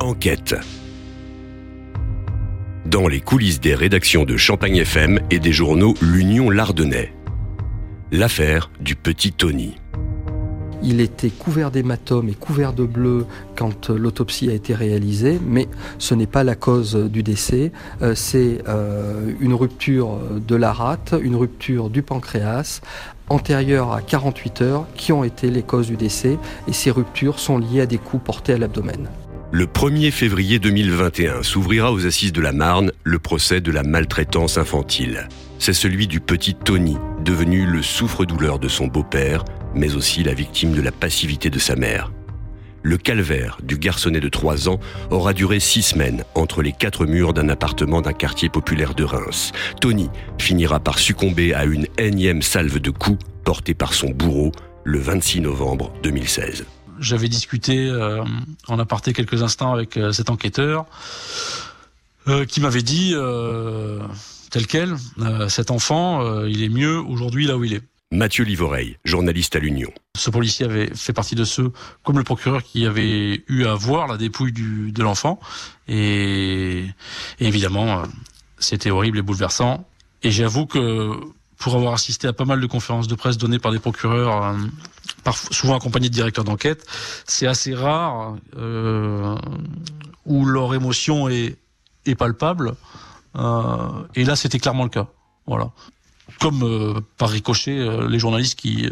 Enquête. Dans les coulisses des rédactions de Champagne FM et des journaux L'Union Lardonnais. L'affaire du petit Tony. Il était couvert d'hématomes et couvert de bleu quand l'autopsie a été réalisée, mais ce n'est pas la cause du décès. Euh, c'est euh, une rupture de la rate, une rupture du pancréas antérieure à 48 heures qui ont été les causes du décès et ces ruptures sont liées à des coups portés à l'abdomen. Le 1er février 2021 s'ouvrira aux assises de la Marne le procès de la maltraitance infantile. C'est celui du petit Tony, devenu le souffre-douleur de son beau-père, mais aussi la victime de la passivité de sa mère. Le calvaire du garçonnet de 3 ans aura duré six semaines entre les quatre murs d'un appartement d'un quartier populaire de Reims. Tony finira par succomber à une énième salve de coups portée par son bourreau le 26 novembre 2016. J'avais discuté euh, en aparté quelques instants avec euh, cet enquêteur euh, qui m'avait dit tel quel, cet enfant, il est mieux aujourd'hui là où il est. Mathieu Livoreille, journaliste à l'Union. Ce policier avait fait partie de ceux, comme le procureur, qui avait eu à voir la dépouille du, de l'enfant. Et, évidemment, euh, c'était horrible et bouleversant. Et j'avoue que pour avoir assisté à pas mal de conférences de presse données par des procureurs, souvent accompagnés de directeurs d'enquête, c'est assez rare euh, où leur émotion est, palpable. Euh, et là, c'était clairement le cas. Voilà comme euh, par ricochet euh, les journalistes qui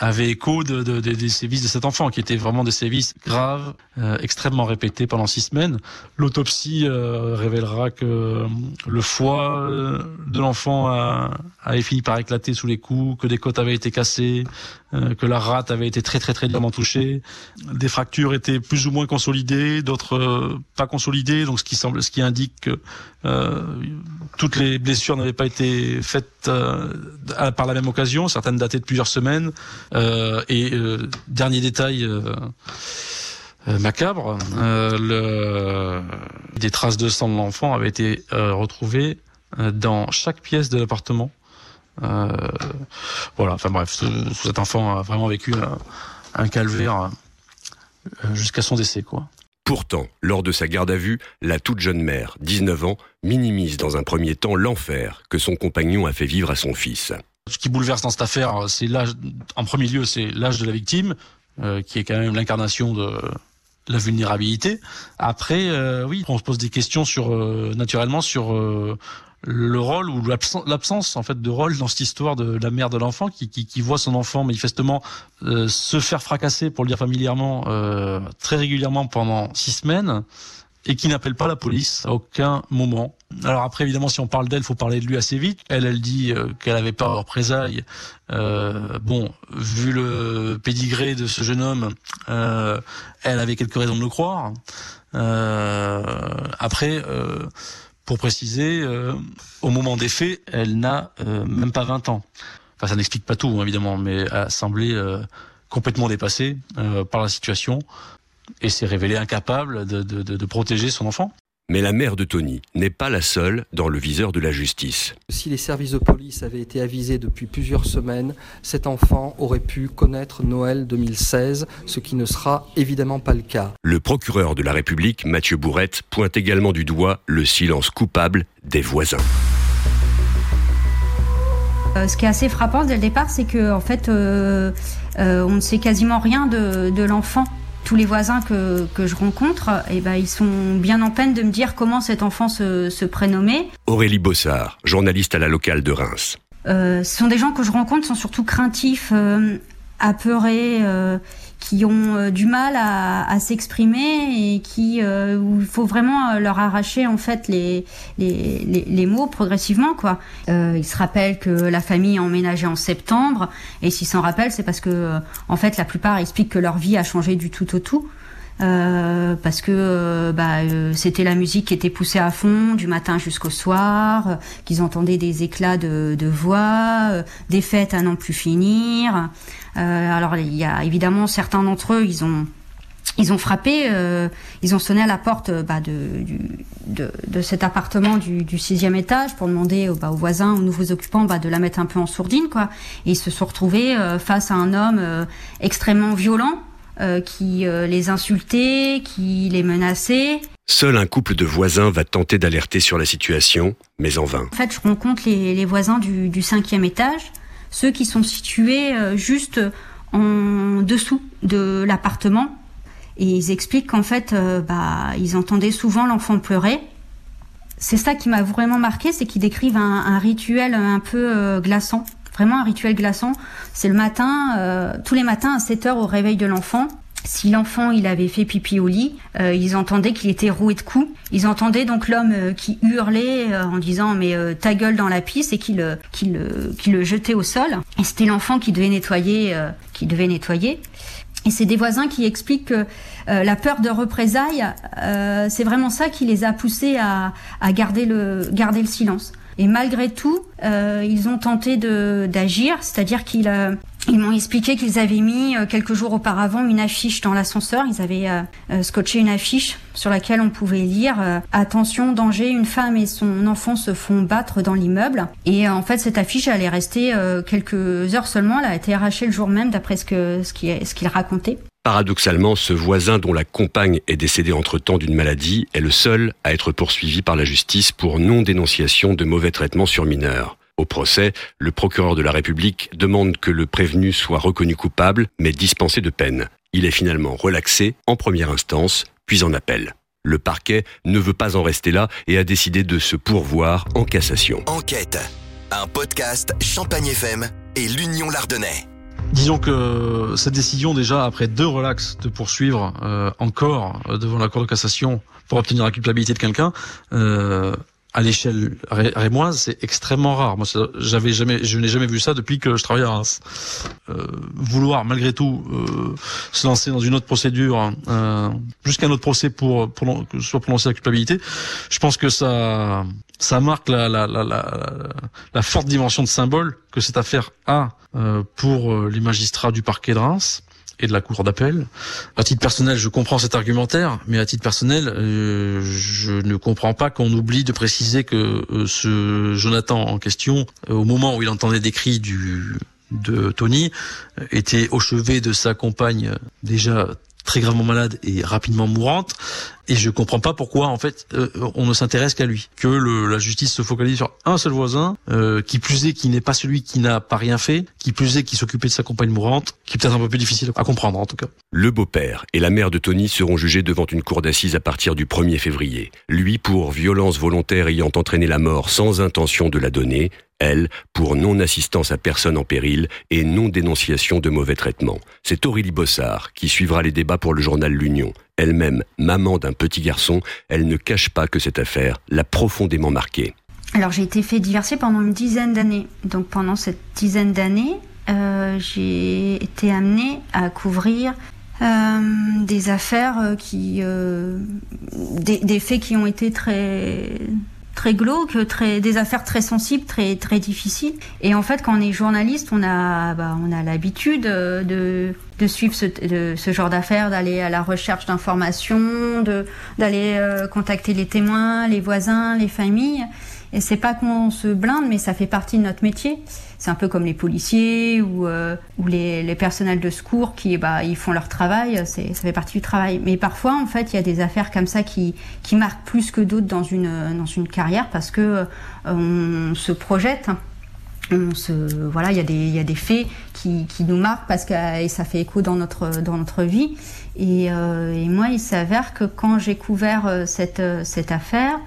euh, avaient écho de, de, des sévices de cet enfant, qui étaient vraiment des sévices graves, extrêmement répétés pendant six semaines. L'autopsie révélera que le foie de l'enfant avait fini par éclater sous les coups, que des côtes avaient été cassées, que la rate avait été très très très durement touchée. Des fractures étaient plus ou moins consolidées, d'autres pas consolidées, donc ce qui semble, ce qui indique que toutes les blessures n'avaient pas été faites euh, par la même occasion, certaines datées de plusieurs semaines. Euh, et euh, dernier détail macabre, le, des traces de sang de l'enfant avaient été retrouvées dans chaque pièce de l'appartement. voilà, enfin bref, cet enfant a vraiment vécu un, un calvaire jusqu'à son décès, quoi. Pourtant, lors de sa garde à vue, la toute jeune mère, 19 ans, minimise dans un premier temps l'enfer que son compagnon a fait vivre à son fils. Ce qui bouleverse dans cette affaire, c'est l'âge, en premier lieu, c'est l'âge de la victime, euh, qui est quand même l'incarnation de la vulnérabilité. Après, euh, oui, on se pose des questions sur, euh, naturellement, sur le rôle ou l'absence en fait de rôle dans cette histoire de la mère de l'enfant qui, qui, qui, voit son enfant manifestement euh, se faire fracasser, pour le dire familièrement, euh, très régulièrement pendant six semaines et qui n'appelle pas la police à aucun moment. Alors après, évidemment, si on parle d'elle, faut parler de lui assez vite. Elle, elle dit euh, qu'elle avait peur de représailles. Euh, bon, vu le pédigré de ce jeune homme, euh, elle avait quelques raisons de le croire. après pour préciser, euh, au moment des faits, elle n'a euh, même pas 20 ans. Enfin, ça n'explique pas tout, hein, évidemment, mais elle a semblé euh, complètement dépassée par la situation et s'est révélée incapable de, de, de protéger son enfant. Mais la mère de Tony n'est pas la seule dans le viseur de la justice. Si les services de police avaient été avisés depuis plusieurs semaines, cet enfant aurait pu connaître Noël 2016, ce qui ne sera évidemment pas le cas. Le procureur de la République, Mathieu Bourrette, pointe également du doigt le silence coupable des voisins. Euh, ce qui est assez frappant dès le départ, c'est que en fait, euh, euh, on ne sait quasiment rien de, de l'enfant tous les voisins que, que je rencontre, eh ben, ils sont bien en peine de me dire comment cet enfant se, se prénommait. Aurélie Bossard, journaliste à la locale de Reims. Euh, ce sont des gens que je rencontre, sont surtout craintifs, euh, apeurés. Euh, qui ont euh, du mal à, à s'exprimer et qui euh, où il faut vraiment euh, leur arracher en fait les les, les, mots progressivement quoi. Euh, ils se rappellent que la famille a emménagé en septembre et s'ils s'en rappellent c'est parce que en fait la plupart expliquent que leur vie a changé du tout au tout. Euh, parce que euh, bah, euh, c'était la musique qui était poussée à fond du matin jusqu'au soir, qu'ils entendaient des éclats de, de voix, des fêtes à n'en plus finir. alors il y a évidemment certains d'entre eux, ils ont ils ont frappé, euh, ils ont sonné à la porte bah, de, du, de, de, cet appartement du, du, sixième étage pour demander bah, aux voisins, aux nouveaux occupants, bah, de la mettre un peu en sourdine, quoi. Et ils se sont retrouvés euh, face à un homme euh, extrêmement violent, qui les insultait, qui les menaçait. Seul un couple de voisins va tenter d'alerter sur la situation, mais en vain. En fait, je rencontre les, voisins du, cinquième étage, ceux qui sont situés juste en dessous de l'appartement. Et ils expliquent qu'en fait, bah, ils entendaient souvent l'enfant pleurer c'est ça qui m'a vraiment marqué, c'est qu'ils décrivent un, rituel un peu euh, glaçant, vraiment un rituel glaçant. C'est le matin, euh, tous les matins à 7 heures au réveil de l'enfant. Si l'enfant il avait fait pipi au lit, euh, ils entendaient qu'il était roué de coups. Ils entendaient donc l'homme qui hurlait en disant mais ta gueule dans la pisse et qui le, le, jetait au sol. Et c'était l'enfant qui devait nettoyer, qui devait nettoyer. Et c'est des voisins qui expliquent que euh, la peur de représailles, euh, c'est vraiment ça qui les a poussés à, garder, le, garder le silence. Et malgré tout, euh, ils ont tenté d'agir, c'est-à-dire qu'ils ils m'ont expliqué qu'ils avaient mis quelques jours auparavant une affiche dans l'ascenseur. Ils avaient scotché une affiche sur laquelle on pouvait lire Attention, danger, une femme et son enfant se font battre dans l'immeuble. Et en fait, cette affiche, elle est restée quelques heures seulement. Elle a été arrachée le jour même, d'après ce qu'il ce qu'il racontait. Paradoxalement, ce voisin dont la compagne est décédée entre-temps d'une maladie est le seul à être poursuivi par la justice pour non-dénonciation de mauvais traitements sur mineurs. Au procès, le procureur de la République demande que le prévenu soit reconnu coupable, mais dispensé de peine. Il est finalement relaxé en première instance, puis en appel. Le parquet ne veut pas en rester là et a décidé de se pourvoir en cassation. Enquête, un podcast Champagne FM et l'Union Lardonnais. Disons que cette décision, déjà après deux relax de poursuivre euh, encore euh, devant la Cour de cassation pour obtenir la culpabilité de quelqu'un, euh, à l'échelle rémoise, c'est extrêmement rare. Moi, j'avais jamais, je n'ai jamais vu ça depuis que je travaille à Reims. Euh, vouloir malgré tout euh, se lancer dans une autre procédure, euh, jusqu'à un autre procès pour, pour que soit prononcée la culpabilité, je pense que ça, ça marque la, la, la, la, la forte dimension de symbole que cette affaire a euh, pour euh, les magistrats du parquet de Reims et de la cour d'appel. À titre personnel, je comprends cet argumentaire, mais à titre personnel, euh, je ne comprends pas qu'on oublie de préciser que euh, ce Jonathan en question, euh, au moment où il entendait des cris du de Tony, était au chevet de sa compagne déjà très gravement malade et rapidement mourante. Et je comprends pas pourquoi en fait euh, on ne s'intéresse qu'à lui, que le, la justice se focalise sur un seul voisin, euh, qui plus est qui n'est pas celui qui n'a pas rien fait, qui plus est qui s'occupait de sa compagne mourante, qui est peut-être un peu plus difficile à comprendre en tout cas. Le beau-père et la mère de Tony seront jugés devant une cour d'assises à partir du 1er février. Lui pour violence volontaire ayant entraîné la mort sans intention de la donner, elle, pour non-assistance à personne en péril et non-dénonciation de mauvais traitements. C'est Aurélie Bossard qui suivra les débats pour le journal L'Union. Elle-même maman d'un petit garçon, elle ne cache pas que cette affaire l'a profondément marquée. Alors j'ai été fait divorcer pendant une dizaine d'années. Donc pendant cette dizaine d'années, euh, j'ai été amenée à couvrir euh, des affaires euh, qui, des, faits qui ont été très très glauques, très, des affaires très sensibles, très, très difficiles. Et en fait, quand on est journaliste, on a, bah, on a l'habitude euh, de, de suivre ce, ce genre d'affaires, d'aller à la recherche d'informations, d'aller euh, contacter les témoins, les voisins, les familles. Et c'est pas qu'on se blinde, mais ça fait partie de notre métier. C'est un peu comme les policiers ou, euh, ou les, les, personnels de secours qui bah, ils font leur travail, ça fait partie du travail. Mais parfois, en fait, il y a des affaires comme ça qui, qui marquent plus que d'autres dans une, dans une carrière parce que euh, on se projette. Voilà, il y, a des, y a des faits qui, qui nous marquent parce que et ça fait écho dans notre, dans notre vie. Et, euh, et moi, il s'avère que quand j'ai couvert cette, cette affaire,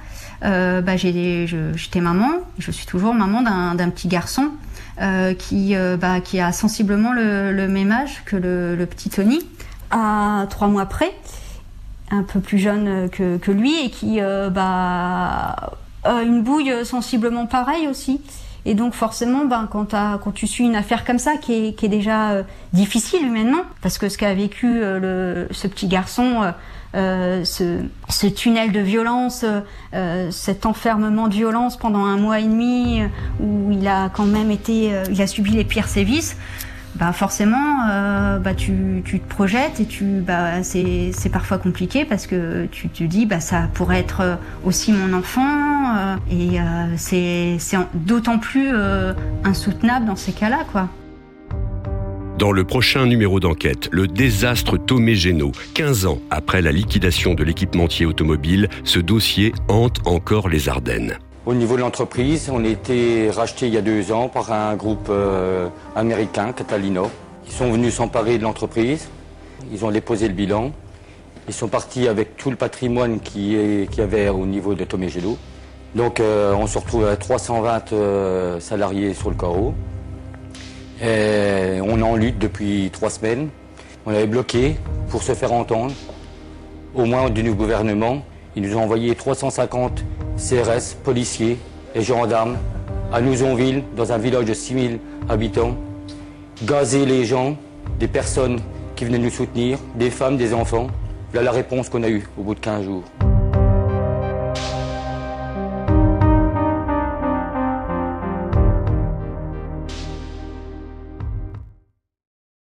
euh, bah, j'étais maman, je suis toujours maman d'un petit garçon euh, qui, euh, bah, qui a sensiblement le, même âge que le, petit Tony, à trois mois près, un peu plus jeune que, que lui et qui bah, a une bouille sensiblement pareille aussi. Et donc forcément, ben, quand, quand tu suis une affaire comme ça, qui est, qui est déjà difficile humainement, parce que ce qu'a vécu le, ce petit garçon euh, ce, ce, tunnel de violence, euh, cet enfermement de violence pendant un mois et demi où il a quand même été, euh, il a subi les pires sévices. Bah forcément, bah tu, tu, te projettes et tu, bah c'est, parfois compliqué parce que tu te dis, bah ça pourrait être aussi mon enfant et c'est, c'est d'autant plus insoutenable dans ces cas-là, quoi. Dans le prochain numéro d'enquête, le désastre Tomé Géno. 15 ans après la liquidation de l'équipementier automobile, ce dossier hante encore les Ardennes. Au niveau de l'entreprise, on a été racheté il y a deux ans par un groupe euh, américain, Catalino. Ils sont venus s'emparer de l'entreprise, ils ont déposé le bilan, ils sont partis avec tout le patrimoine qu'il y avait au niveau de Tomé Géno. Donc euh, on se retrouve à 320 euh, salariés sur le carreau. On est en lutte depuis trois semaines. On avait bloqué pour se faire entendre, au moins du gouvernement. Ils nous ont envoyé 350 CRS, policiers et gendarmes à Nouzonville, dans un village de 6000 habitants, gazer les gens, des personnes qui venaient nous soutenir, des femmes, des enfants. Voilà la réponse qu'on a eue au bout de 15 jours.